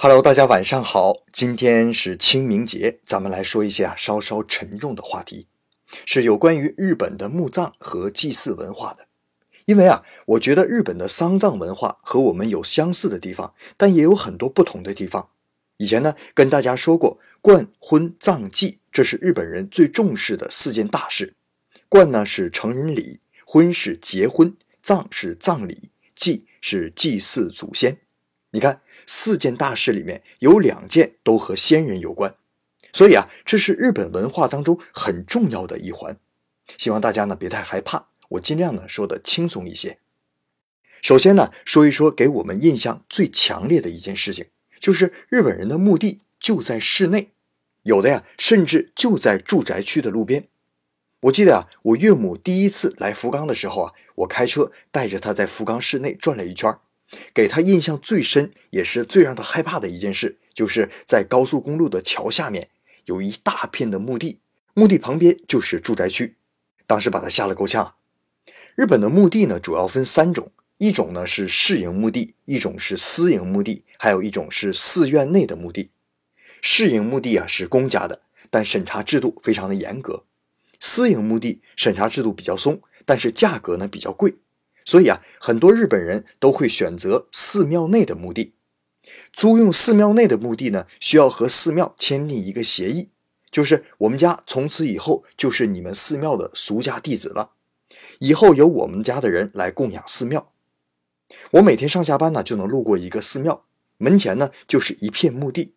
Hello，大家晚上好，今天是清明节，咱们来说一些啊稍稍沉重的话题，是有关于日本的墓葬和祭祀文化的。因为啊，我觉得日本的丧葬文化和我们有相似的地方，但也有很多不同的地方。以前呢，跟大家说过，冠、婚、葬、祭，这是日本人最重视的四件大事。冠呢是成人礼，婚是结婚，葬是葬礼，祭是祭祀祖先。你看，四件大事里面有两件都和先人有关，所以啊，这是日本文化当中很重要的一环。希望大家呢别太害怕，我尽量呢说的轻松一些。首先呢，说一说给我们印象最强烈的一件事情，就是日本人的墓地就在室内，有的呀甚至就在住宅区的路边。我记得啊，我岳母第一次来福冈的时候啊，我开车带着她在福冈市内转了一圈。给他印象最深，也是最让他害怕的一件事，就是在高速公路的桥下面有一大片的墓地，墓地旁边就是住宅区，当时把他吓了够呛。日本的墓地呢，主要分三种，一种呢是市营墓地，一种是私营墓地，还有一种是寺院内的墓地。市营墓地啊是公家的，但审查制度非常的严格；私营墓地审查制度比较松，但是价格呢比较贵。所以啊，很多日本人都会选择寺庙内的墓地。租用寺庙内的墓地呢，需要和寺庙签订一个协议，就是我们家从此以后就是你们寺庙的俗家弟子了，以后由我们家的人来供养寺庙。我每天上下班呢，就能路过一个寺庙，门前呢就是一片墓地。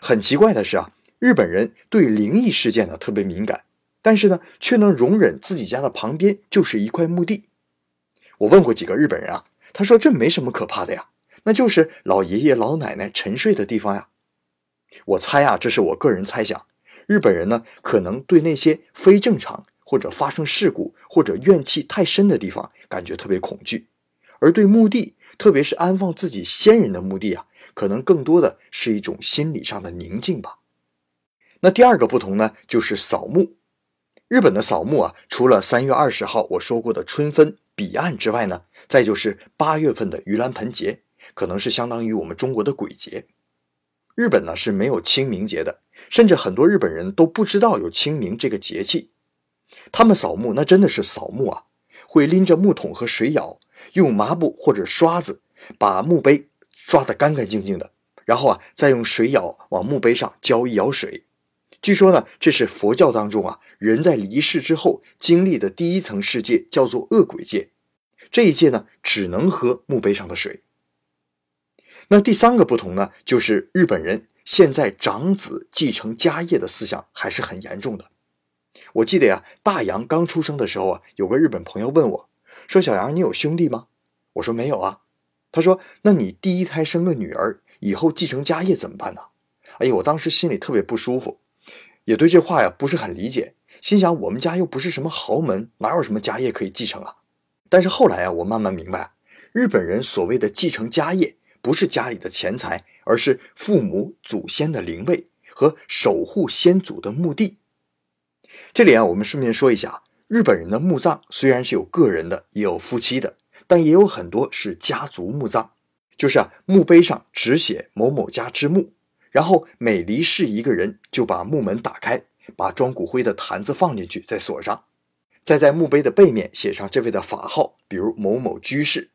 很奇怪的是啊，日本人对灵异事件呢特别敏感，但是呢却能容忍自己家的旁边就是一块墓地。我问过几个日本人啊，他说这没什么可怕的呀，那就是老爷爷老奶奶沉睡的地方呀。我猜啊，这是我个人猜想，日本人呢可能对那些非正常或者发生事故或者怨气太深的地方感觉特别恐惧，而对墓地，特别是安放自己先人的墓地啊，可能更多的是一种心理上的宁静吧。那第二个不同呢，就是扫墓。日本的扫墓啊，除了三月二十号我说过的春分。彼岸之外呢，再就是八月份的盂兰盆节，可能是相当于我们中国的鬼节。日本呢是没有清明节的，甚至很多日本人都不知道有清明这个节气。他们扫墓那真的是扫墓啊，会拎着木桶和水舀，用抹布或者刷子把墓碑刷得干干净净的，然后啊再用水舀往墓碑上浇一舀水。据说呢，这是佛教当中啊，人在离世之后经历的第一层世界，叫做恶鬼界。这一界呢，只能喝墓碑上的水。那第三个不同呢，就是日本人现在长子继承家业的思想还是很严重的。我记得呀，大洋刚出生的时候啊，有个日本朋友问我，说：“小杨，你有兄弟吗？”我说：“没有啊。”他说：“那你第一胎生个女儿，以后继承家业怎么办呢？”哎呀，我当时心里特别不舒服。也对这话呀不是很理解，心想我们家又不是什么豪门，哪有什么家业可以继承啊？但是后来啊，我慢慢明白，日本人所谓的继承家业，不是家里的钱财，而是父母祖先的灵位和守护先祖的墓地。这里啊，我们顺便说一下，日本人的墓葬虽然是有个人的，也有夫妻的，但也有很多是家族墓葬，就是啊，墓碑上只写某某家之墓。然后每离世一个人，就把墓门打开，把装骨灰的坛子放进去，再锁上，再在墓碑的背面写上这位的法号，比如某某居士。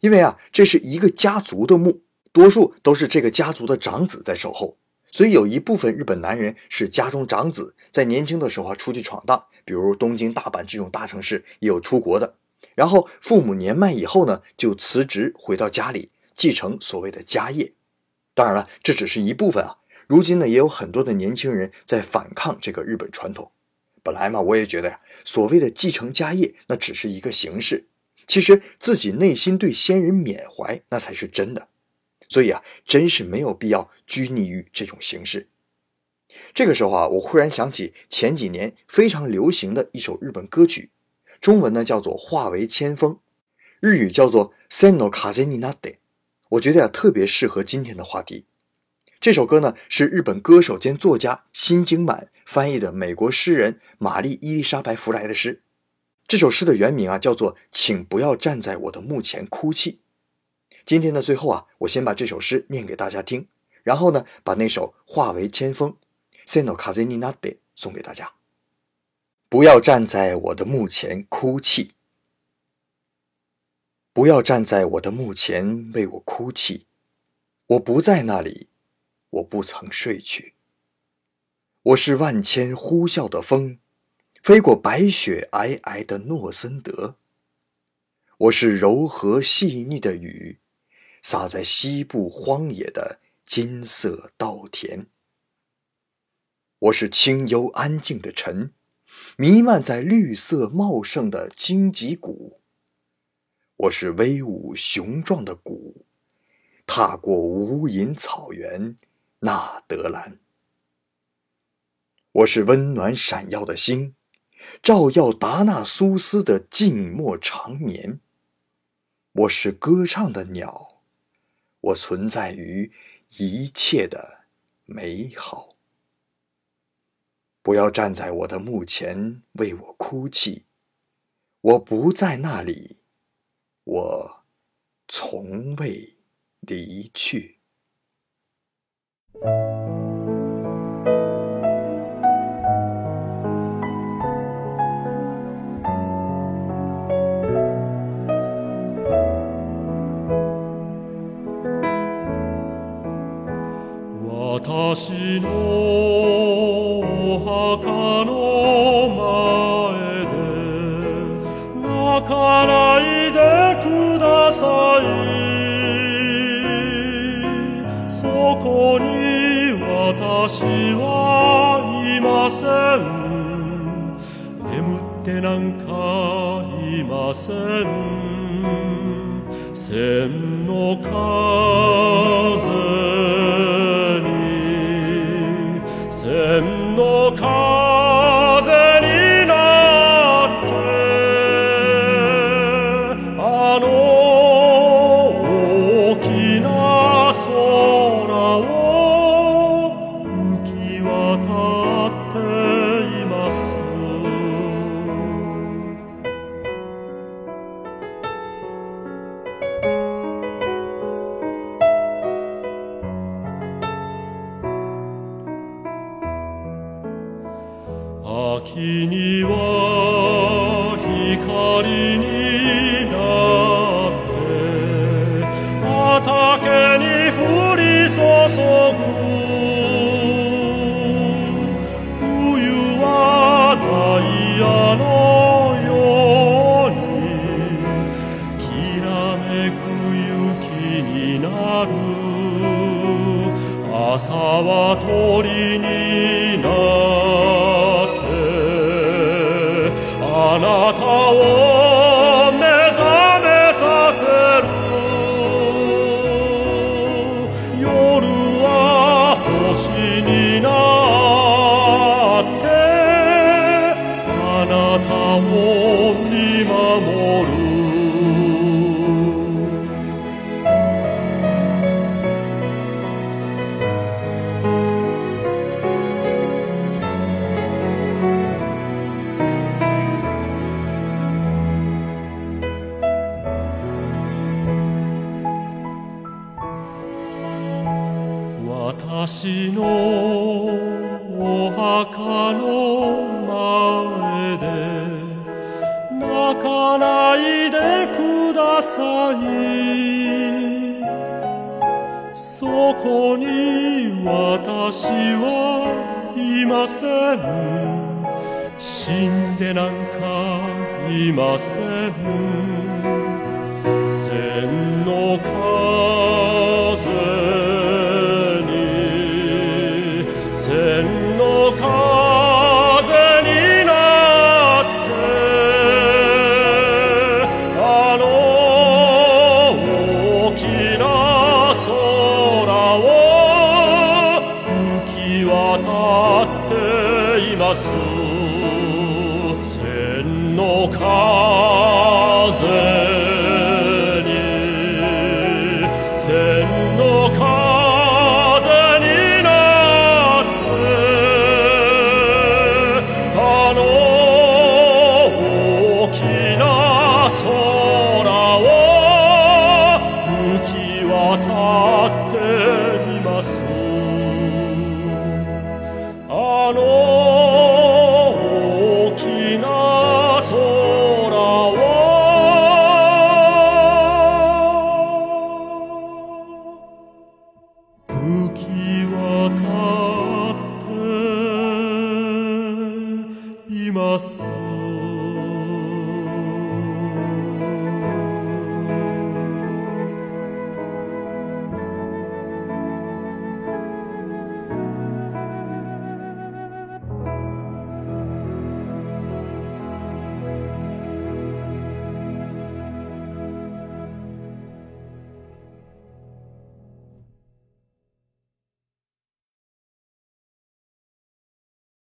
因为啊，这是一个家族的墓，多数都是这个家族的长子在守候，所以有一部分日本男人是家中长子，在年轻的时候啊出去闯荡，比如东京、大阪这种大城市，也有出国的。然后父母年迈以后呢，就辞职回到家里，继承所谓的家业。当然了，这只是一部分啊。如今呢，也有很多的年轻人在反抗这个日本传统。本来嘛，我也觉得呀，所谓的继承家业，那只是一个形式。其实自己内心对先人缅怀，那才是真的。所以啊，真是没有必要拘泥于这种形式。这个时候啊，我忽然想起前几年非常流行的一首日本歌曲，中文呢叫做《化为千风》，日语叫做《Seno kaze ni nade》。我觉得呀，特别适合今天的话题。这首歌呢，是日本歌手兼作家新井满翻译的美国诗人玛丽伊丽莎白弗莱的诗。这首诗的原名啊，叫做《请不要站在我的墓前哭泣》。今天的最后啊，我先把这首诗念给大家听，然后呢，把那首化为千风，Seno Kazeni Nade 送给大家。不要站在我的墓前哭泣，不要站在我的墓前为我哭泣，我不在那里，我不曾睡去。我是万千呼啸的风，飞过白雪皑皑的诺森德。我是柔和细腻的雨，洒在西部荒野的金色稻田。我是清幽安静的晨。弥漫在绿色茂盛的荆棘谷。我是威武雄壮的鼓，踏过无垠草原，纳德兰。我是温暖闪耀的星，照耀达纳苏斯的静默长眠。我是歌唱的鸟，我存在于一切的美好。不要站在我的墓前为我哭泣，我不在那里，我从未离去。私に私はいません。眠ってなんかいません。千の風。秋にはなたを 墓の前で泣かないでください。そこに私はいません。死んでなんかいません。